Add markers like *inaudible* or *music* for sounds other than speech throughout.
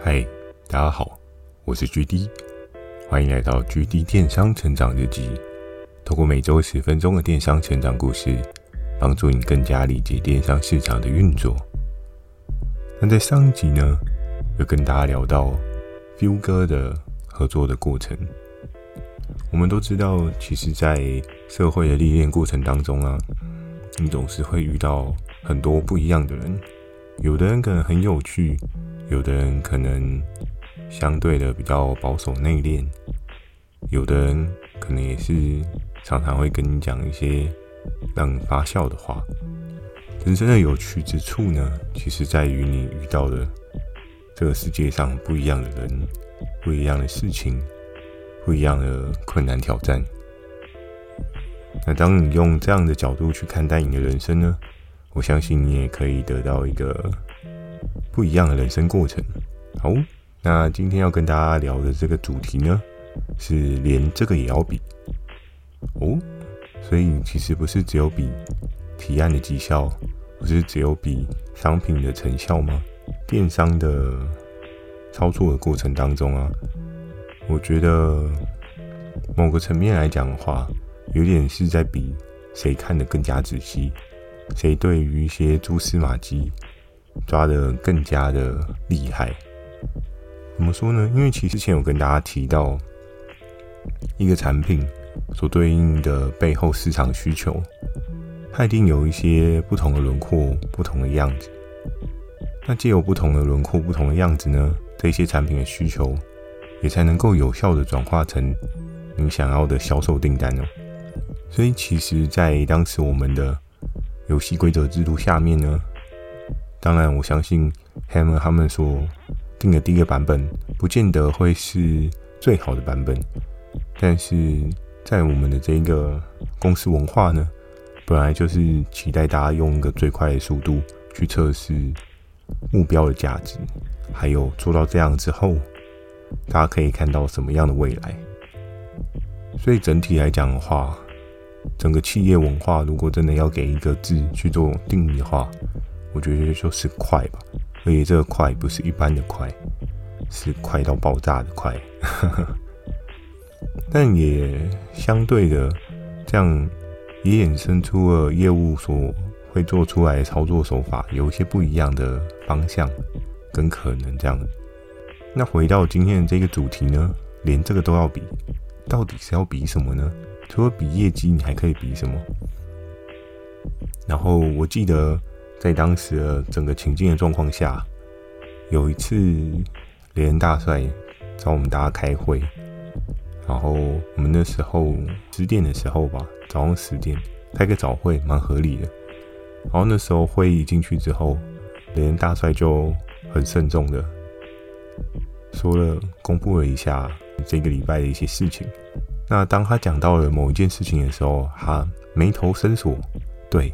嗨，大家好，我是 GD，欢迎来到 GD 电商成长日记。透过每周十分钟的电商成长故事，帮助你更加理解电商市场的运作。那在上一集呢，有跟大家聊到 View 哥的合作的过程。我们都知道，其实，在社会的历练过程当中啊，你总是会遇到很多不一样的人。有的人可能很有趣，有的人可能相对的比较保守内敛，有的人可能也是常常会跟你讲一些让你发笑的话。人生的有趣之处呢，其实在于你遇到的这个世界上不一样的人，不一样的事情。不一样的困难挑战。那当你用这样的角度去看待你的人生呢？我相信你也可以得到一个不一样的人生过程。好，那今天要跟大家聊的这个主题呢，是连这个也要比哦。所以其实不是只有比提案的绩效，不是只有比商品的成效吗？电商的操作的过程当中啊。我觉得某个层面来讲的话，有点是在比谁看得更加仔细，谁对于一些蛛丝马迹抓得更加的厉害。怎么说呢？因为其实之前有跟大家提到，一个产品所对应的背后市场需求，它一定有一些不同的轮廓、不同的样子。那既有不同的轮廓、不同的样子呢，这些产品的需求。也才能够有效的转化成你想要的销售订单哦。所以，其实，在当时我们的游戏规则制度下面呢，当然，我相信 Hammer 他们所定的第一个版本，不见得会是最好的版本。但是在我们的这个公司文化呢，本来就是期待大家用一个最快的速度去测试目标的价值，还有做到这样之后。大家可以看到什么样的未来？所以整体来讲的话，整个企业文化如果真的要给一个字去做定义的话，我觉得就是快吧。而且这个快不是一般的快，是快到爆炸的快。*laughs* 但也相对的，这样也衍生出了业务所会做出来操作手法有一些不一样的方向跟可能这样。那回到今天的这个主题呢，连这个都要比，到底是要比什么呢？除了比业绩，你还可以比什么？然后我记得在当时的整个情境的状况下，有一次连大帅找我们大家开会，然后我们那时候十点的时候吧，早上十点开个早会，蛮合理的。然后那时候会议进去之后，连大帅就很慎重的。说了，公布了一下这个礼拜的一些事情。那当他讲到了某一件事情的时候，他眉头深锁。对，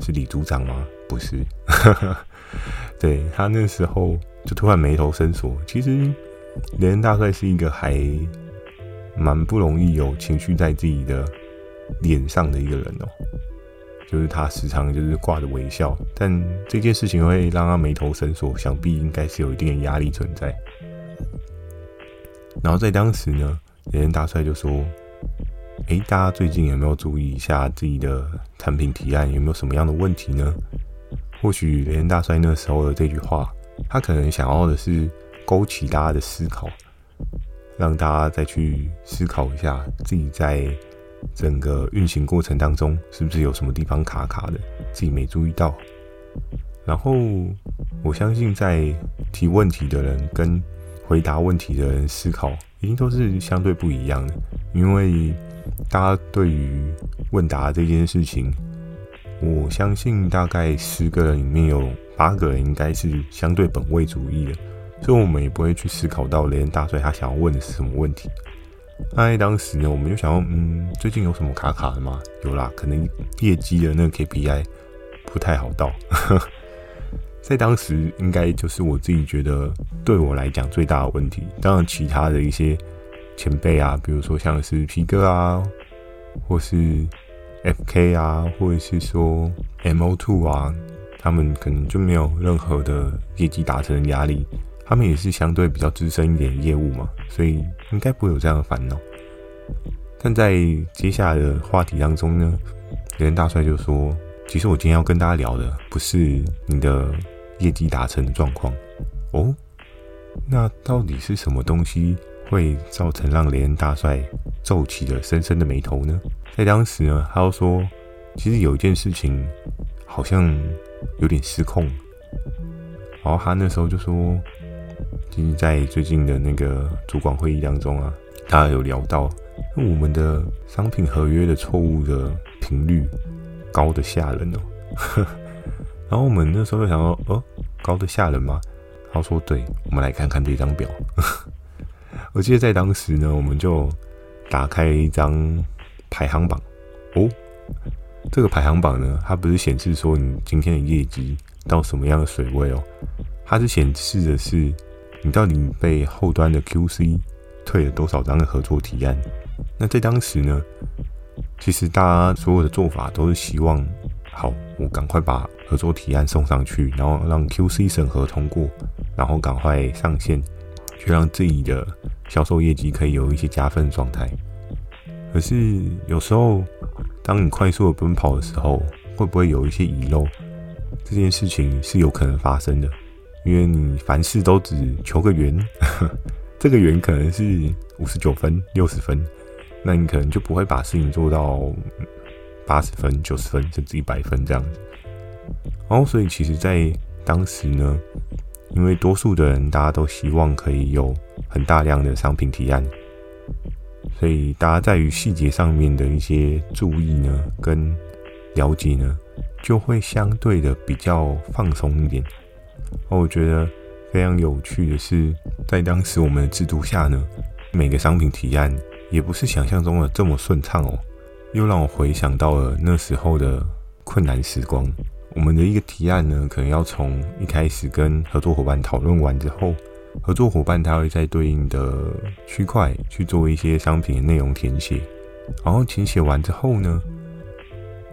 是李组长吗？不是。*laughs* 对，他那时候就突然眉头深锁。其实，雷恩大帅是一个还蛮不容易有情绪在自己的脸上的一个人哦。就是他时常就是挂着微笑，但这件事情会让他眉头深锁，想必应该是有一定的压力存在。然后在当时呢，雷恩大帅就说：“诶，大家最近有没有注意一下自己的产品提案有没有什么样的问题呢？”或许雷恩大帅那时候的这句话，他可能想要的是勾起大家的思考，让大家再去思考一下自己在整个运行过程当中是不是有什么地方卡卡的，自己没注意到。然后我相信在提问题的人跟回答问题的人思考一定都是相对不一样的，因为大家对于问答这件事情，我相信大概十个人里面有八个人应该是相对本位主义的，所以我们也不会去思考到雷恩大帅他想要问的是什么问题。那在当时呢，我们就想要，嗯，最近有什么卡卡的吗？有啦，可能业绩的那个 KPI 不太好到。*laughs* 在当时，应该就是我自己觉得对我来讲最大的问题。当然，其他的一些前辈啊，比如说像是皮哥啊，或是 FK 啊，或者是说 MO2 啊，他们可能就没有任何的业绩达成的压力，他们也是相对比较资深一点业务嘛，所以应该不会有这样的烦恼。但在接下来的话题当中呢，连大帅就说：“其实我今天要跟大家聊的不是你的业绩达成的状况哦，那到底是什么东西会造成让雷恩大帅皱起了深深的眉头呢？”在当时呢，他又说：“其实有一件事情好像有点失控。”然后他那时候就说。其实，在最近的那个主管会议当中啊，大家有聊到我们的商品合约的错误的频率高得吓人哦。*laughs* 然后我们那时候就想说，哦，高得吓人吗？他说，对，我们来看看这张表。我记得在当时呢，我们就打开一张排行榜。哦，这个排行榜呢，它不是显示说你今天的业绩到什么样的水位哦，它是显示的是。你到底被后端的 QC 退了多少张的合作提案？那在当时呢，其实大家所有的做法都是希望，好，我赶快把合作提案送上去，然后让 QC 审核通过，然后赶快上线，去让自己的销售业绩可以有一些加分状态。可是有时候，当你快速的奔跑的时候，会不会有一些遗漏？这件事情是有可能发生的。因为你凡事都只求个圆，*laughs* 这个圆可能是五十九分、六十分，那你可能就不会把事情做到八十分、九十分，甚至一百分这样子。然后，所以其实，在当时呢，因为多数的人大家都希望可以有很大量的商品提案，所以大家在于细节上面的一些注意呢，跟了解呢，就会相对的比较放松一点。我觉得非常有趣的是，在当时我们的制度下呢，每个商品提案也不是想象中的这么顺畅哦，又让我回想到了那时候的困难时光。我们的一个提案呢，可能要从一开始跟合作伙伴讨论完之后，合作伙伴他会在对应的区块去做一些商品的内容填写，然后填写完之后呢，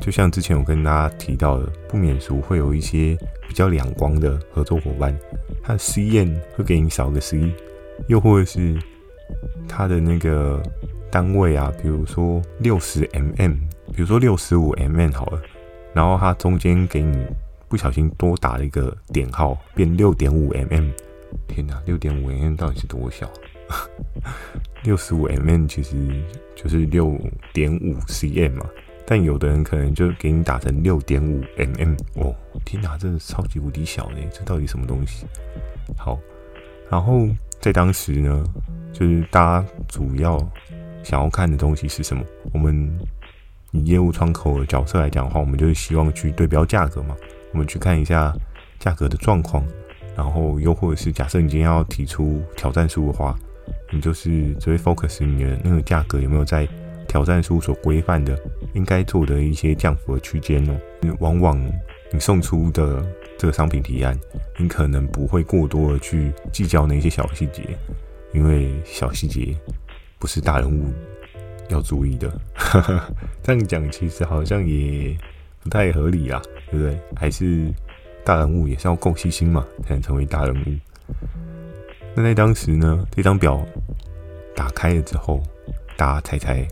就像之前我跟大家提到的，不免俗会有一些比较两光的合作伙伴，他的 CM 会给你少个 C，又或者是他的那个单位啊，比如说六十 mm，比如说六十五 mm 好了，然后他中间给你不小心多打了一个点号，变六点五 mm，天哪，六点五 mm 到底是多小？*laughs* 六十五 mm 其实就是六点五 cm 嘛。但有的人可能就给你打成六点五 mm 哦，天哪，这是超级无敌小的，这到底什么东西？好，然后在当时呢，就是大家主要想要看的东西是什么？我们以业务窗口的角色来讲的话，我们就是希望去对标价格嘛，我们去看一下价格的状况，然后又或者是假设你今天要提出挑战书的话，你就是只会 focus 你的那个价格有没有在。挑战书所规范的应该做的一些降幅的区间哦，往往你送出的这个商品提案，你可能不会过多的去计较那些小细节，因为小细节不是大人物要注意的。*laughs* 这样讲其实好像也不太合理啊，对不对？还是大人物也是要够细心嘛，才能成为大人物。那在当时呢，这张表打开了之后，大家猜猜。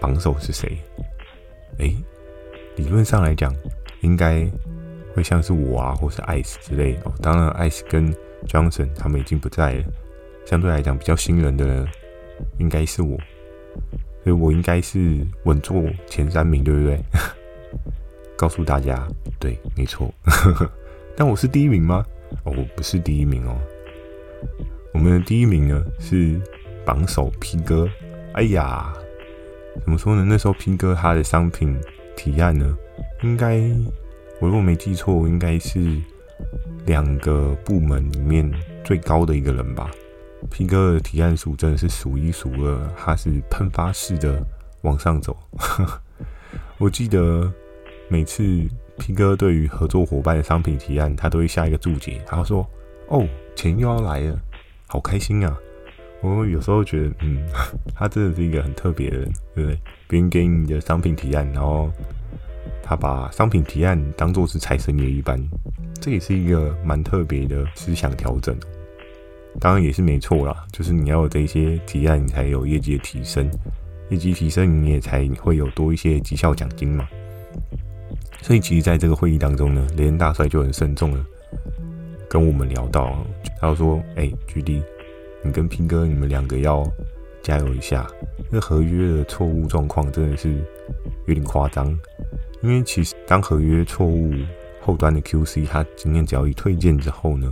榜首是谁？诶，理论上来讲，应该会像是我啊，或是艾斯之类哦。当然，艾斯跟 Johnson 他们已经不在了，相对来讲比较新人的人，应该是我，所以我应该是稳坐前三名，对不对？*laughs* 告诉大家，对，没错。*laughs* 但我是第一名吗？哦，我不是第一名哦。我们的第一名呢是榜首 P 哥。哎呀！怎么说呢？那时候 P 哥他的商品提案呢，应该我如果没记错，应该是两个部门里面最高的一个人吧。P 哥的提案数真的是数一数二，他是喷发式的往上走。*laughs* 我记得每次 P 哥对于合作伙伴的商品提案，他都会下一个注解，他说：“哦，钱又要来了，好开心啊！”我有时候觉得，嗯，*laughs* 他真的是一个很特别的人，对不对？别人给你的商品提案，然后他把商品提案当做是财神爷一般，这也是一个蛮特别的思想调整。当然也是没错啦，就是你要有这些提案，你才有业绩的提升，业绩提升，你也才会有多一些绩效奖金嘛。所以其实在这个会议当中呢，雷恩大帅就很慎重了，跟我们聊到，他说：“哎，GD，你跟 P 哥，你们两个要加油一下，那合约的错误状况真的是有点夸张，因为其实当合约错误。”后端的 QC，他今天只要一退件之后呢，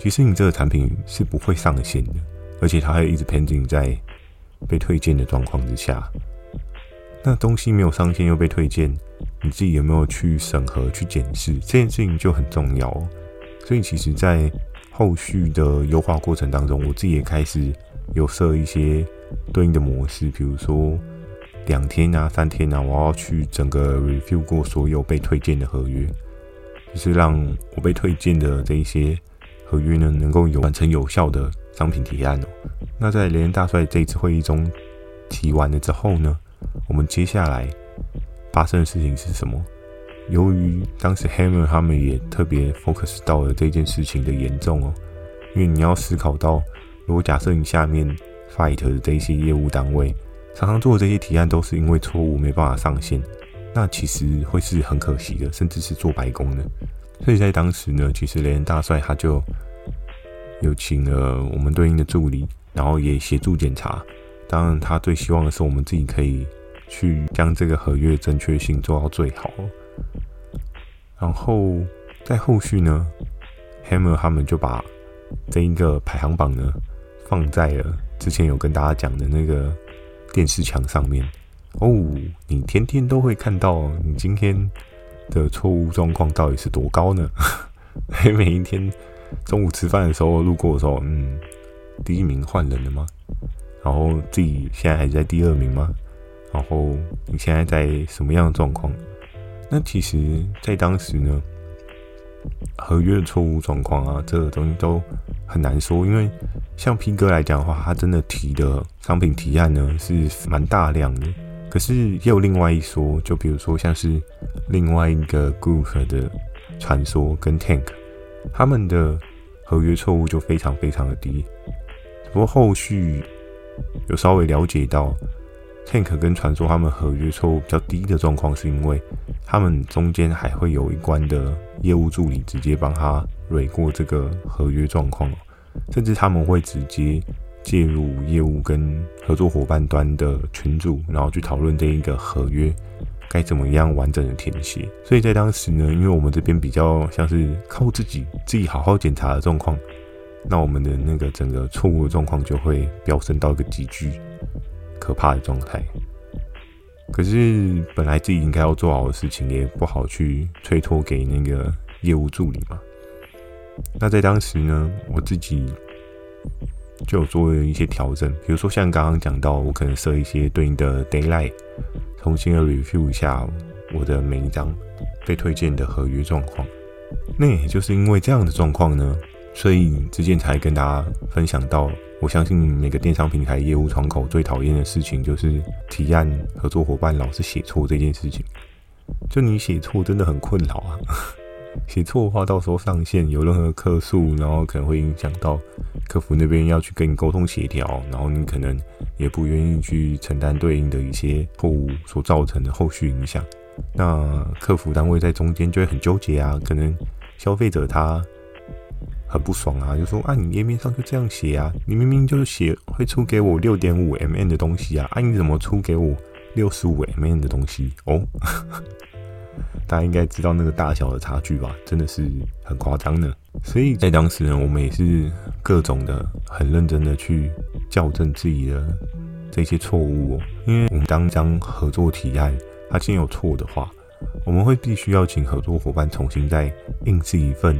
其实你这个产品是不会上线的，而且它还一直 pending 在被推荐的状况之下。那东西没有上线又被推荐，你自己有没有去审核、去检视这件事情就很重要。所以其实，在后续的优化过程当中，我自己也开始有设一些对应的模式，比如说两天啊、三天啊，我要去整个 review 过所有被推荐的合约。就是让我被推荐的这一些合约呢，能够有完成有效的商品提案哦。那在连大帅这一次会议中提完了之后呢，我们接下来发生的事情是什么？由于当时 Hammer 他们也特别 focus 到了这件事情的严重哦，因为你要思考到，如果假设你下面 fight 的这些业务单位常常做的这些提案都是因为错误没办法上线。那其实会是很可惜的，甚至是做白工的。所以在当时呢，其实雷恩大帅他就有请了我们对应的助理，然后也协助检查。当然，他最希望的是我们自己可以去将这个合约正确性做到最好。然后在后续呢，Hammer 他们就把这一个排行榜呢放在了之前有跟大家讲的那个电视墙上面。哦，你天天都会看到你今天的错误状况到底是多高呢？*laughs* 每一天中午吃饭的时候路过的时候，嗯，第一名换人了吗？然后自己现在还在第二名吗？然后你现在在什么样的状况？那其实，在当时呢，合约的错误状况啊，这个东西都很难说，因为像 P 哥来讲的话，他真的提的商品提案呢是蛮大量的。可是也有另外一说，就比如说像是另外一个 group 的传说跟 Tank，他们的合约错误就非常非常的低。不过后续有稍微了解到，Tank 跟传说他们合约错误比较低的状况，是因为他们中间还会有一关的业务助理直接帮他蕊过这个合约状况，甚至他们会直接。介入业务跟合作伙伴端的群组，然后去讨论这一个合约该怎么样完整的填写。所以在当时呢，因为我们这边比较像是靠自己自己好好检查的状况，那我们的那个整个错误的状况就会飙升到一个极具可怕的状态。可是本来自己应该要做好的事情，也不好去推脱给那个业务助理嘛。那在当时呢，我自己。就有做一些调整，比如说像刚刚讲到，我可能设一些对应的 daylight，重新的 review 一下我的每一张被推荐的合约状况。那也就是因为这样的状况呢，所以之前才跟大家分享到，我相信每个电商平台业务窗口最讨厌的事情就是提案合作伙伴老是写错这件事情。就你写错真的很困扰啊。写错的话，到时候上线有任何客诉，然后可能会影响到客服那边要去跟你沟通协调，然后你可能也不愿意去承担对应的一些错误所造成的后续影响。那客服单位在中间就会很纠结啊，可能消费者他很不爽啊，就说啊，你页面上就这样写啊，你明明就是写会出给我六点五 mm 的东西啊，啊，你怎么出给我六十五 mm 的东西哦？*laughs* 大家应该知道那个大小的差距吧，真的是很夸张的。所以在当时呢，我们也是各种的很认真的去校正自己的这些错误哦。因为我们当将合作提案它既然有错的话，我们会必须要请合作伙伴重新再印制一份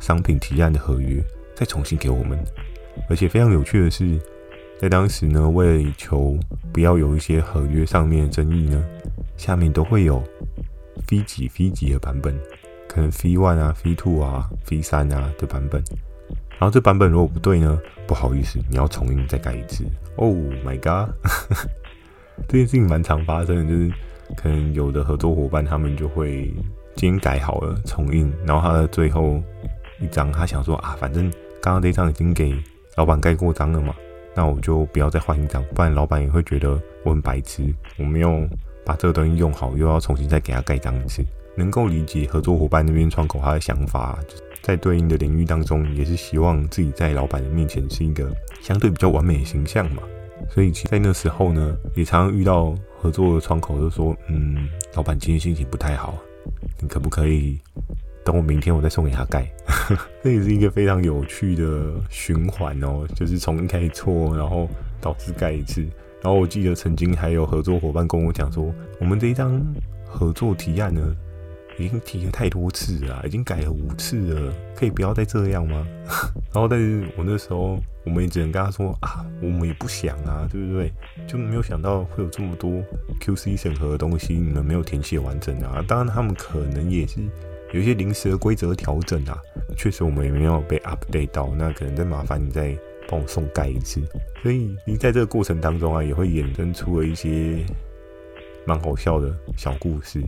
商品提案的合约，再重新给我们。而且非常有趣的是，在当时呢，为了求不要有一些合约上面的争议呢，下面都会有。V 几 V 几的版本，可能 V one 啊、V two 啊、V 三啊的版本，然后这版本如果不对呢，不好意思，你要重印再改一次。Oh my god，*laughs* 这件事情蛮常发生的，就是可能有的合作伙伴他们就会今天改好了重印，然后他的最后一张他想说啊，反正刚刚这一张已经给老板盖过章了嘛，那我就不要再换一张，不然老板也会觉得我很白痴，我没有把这个东西用好，又要重新再给他盖章一次。能够理解合作伙伴那边窗口他的想法，在对应的领域当中，也是希望自己在老板的面前是一个相对比较完美的形象嘛。所以，在那时候呢，也常常遇到合作的窗口就说：“嗯，老板今天心情不太好，你可不可以等我明天我再送给他盖？” *laughs* 这也是一个非常有趣的循环哦，就是从一开始错，然后导致盖一次。然后我记得曾经还有合作伙伴跟我讲说：“我们这一张合作提案呢。”已经提了太多次了，已经改了五次了，可以不要再这样吗？*laughs* 然后，但是我那时候，我们也只能跟他说啊，我们也不想啊，对不对？就没有想到会有这么多 QC 审核的东西，你们没有填写完整啊。当然，他们可能也是有一些临时的规则调整啊。确实，我们也没有被 update 到，那可能再麻烦你再帮我送盖一次。所以，你在这个过程当中啊，也会衍生出了一些。蛮好笑的小故事，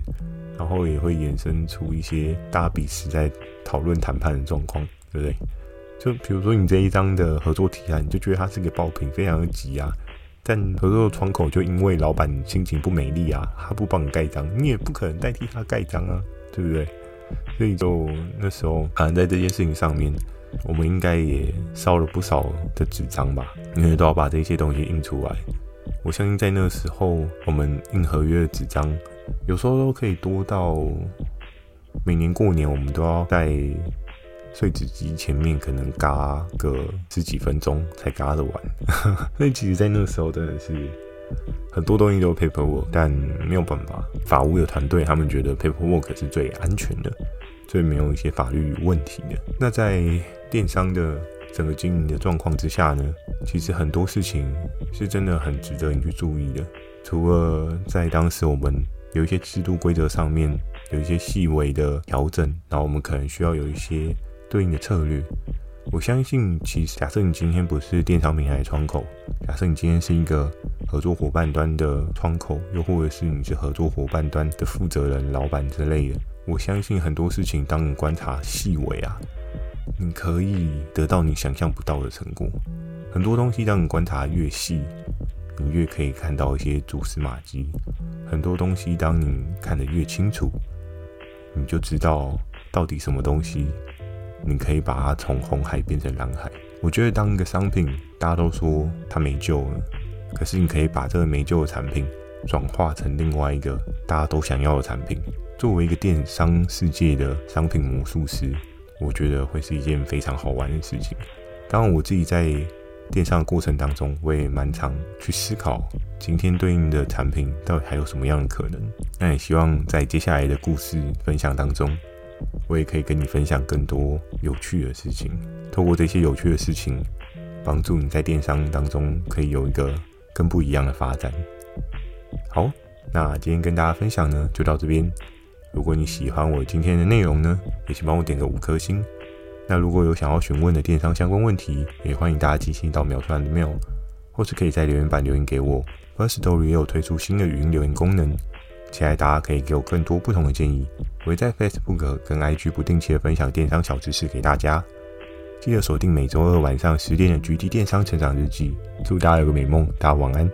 然后也会衍生出一些大家彼此在讨论谈判的状况，对不对？就比如说你这一张的合作提案，你就觉得它是个爆品，非常的急啊，但合作的窗口就因为老板心情不美丽啊，他不帮你盖章，你也不可能代替他盖章啊，对不对？所以就那时候，可能在这件事情上面，我们应该也烧了不少的纸张吧，因为都要把这些东西印出来。我相信在那个时候，我们印合约的纸张，有时候都可以多到每年过年，我们都要在碎纸机前面可能嘎个十几分钟才嘎得完。*laughs* 所以其实，在那个时候真的是很多东西都 paperwork，但没有办法，法务的团队他们觉得 paperwork 是最安全的，最没有一些法律问题的。那在电商的。整个经营的状况之下呢，其实很多事情是真的很值得你去注意的。除了在当时我们有一些制度规则上面有一些细微的调整，然后我们可能需要有一些对应的策略。我相信，其实假设你今天不是电商平台的窗口，假设你今天是一个合作伙伴端的窗口，又或者是你是合作伙伴端的负责人、老板之类的，我相信很多事情，当你观察细微啊。你可以得到你想象不到的成果。很多东西，当你观察越细，你越可以看到一些蛛丝马迹。很多东西，当你看得越清楚，你就知道到底什么东西，你可以把它从红海变成蓝海。我觉得，当一个商品大家都说它没救了，可是你可以把这个没救的产品转化成另外一个大家都想要的产品。作为一个电商世界的商品魔术师。我觉得会是一件非常好玩的事情。当然，我自己在电商的过程当中，我也蛮常去思考今天对应的产品到底还有什么样的可能。那也希望在接下来的故事分享当中，我也可以跟你分享更多有趣的事情。透过这些有趣的事情，帮助你在电商当中可以有一个更不一样的发展。好，那今天跟大家分享呢，就到这边。如果你喜欢我今天的内容呢，也请帮我点个五颗星。那如果有想要询问的电商相关问题，也欢迎大家寄信到描述栏的 mail，或是可以在留言板留言给我。Firstory 也有推出新的语音留言功能，期待大家可以给我更多不同的建议。我会在 Facebook 跟 IG 不定期的分享电商小知识给大家，记得锁定每周二晚上十点的 GT 电商成长日记。祝大家有个美梦，大家晚安。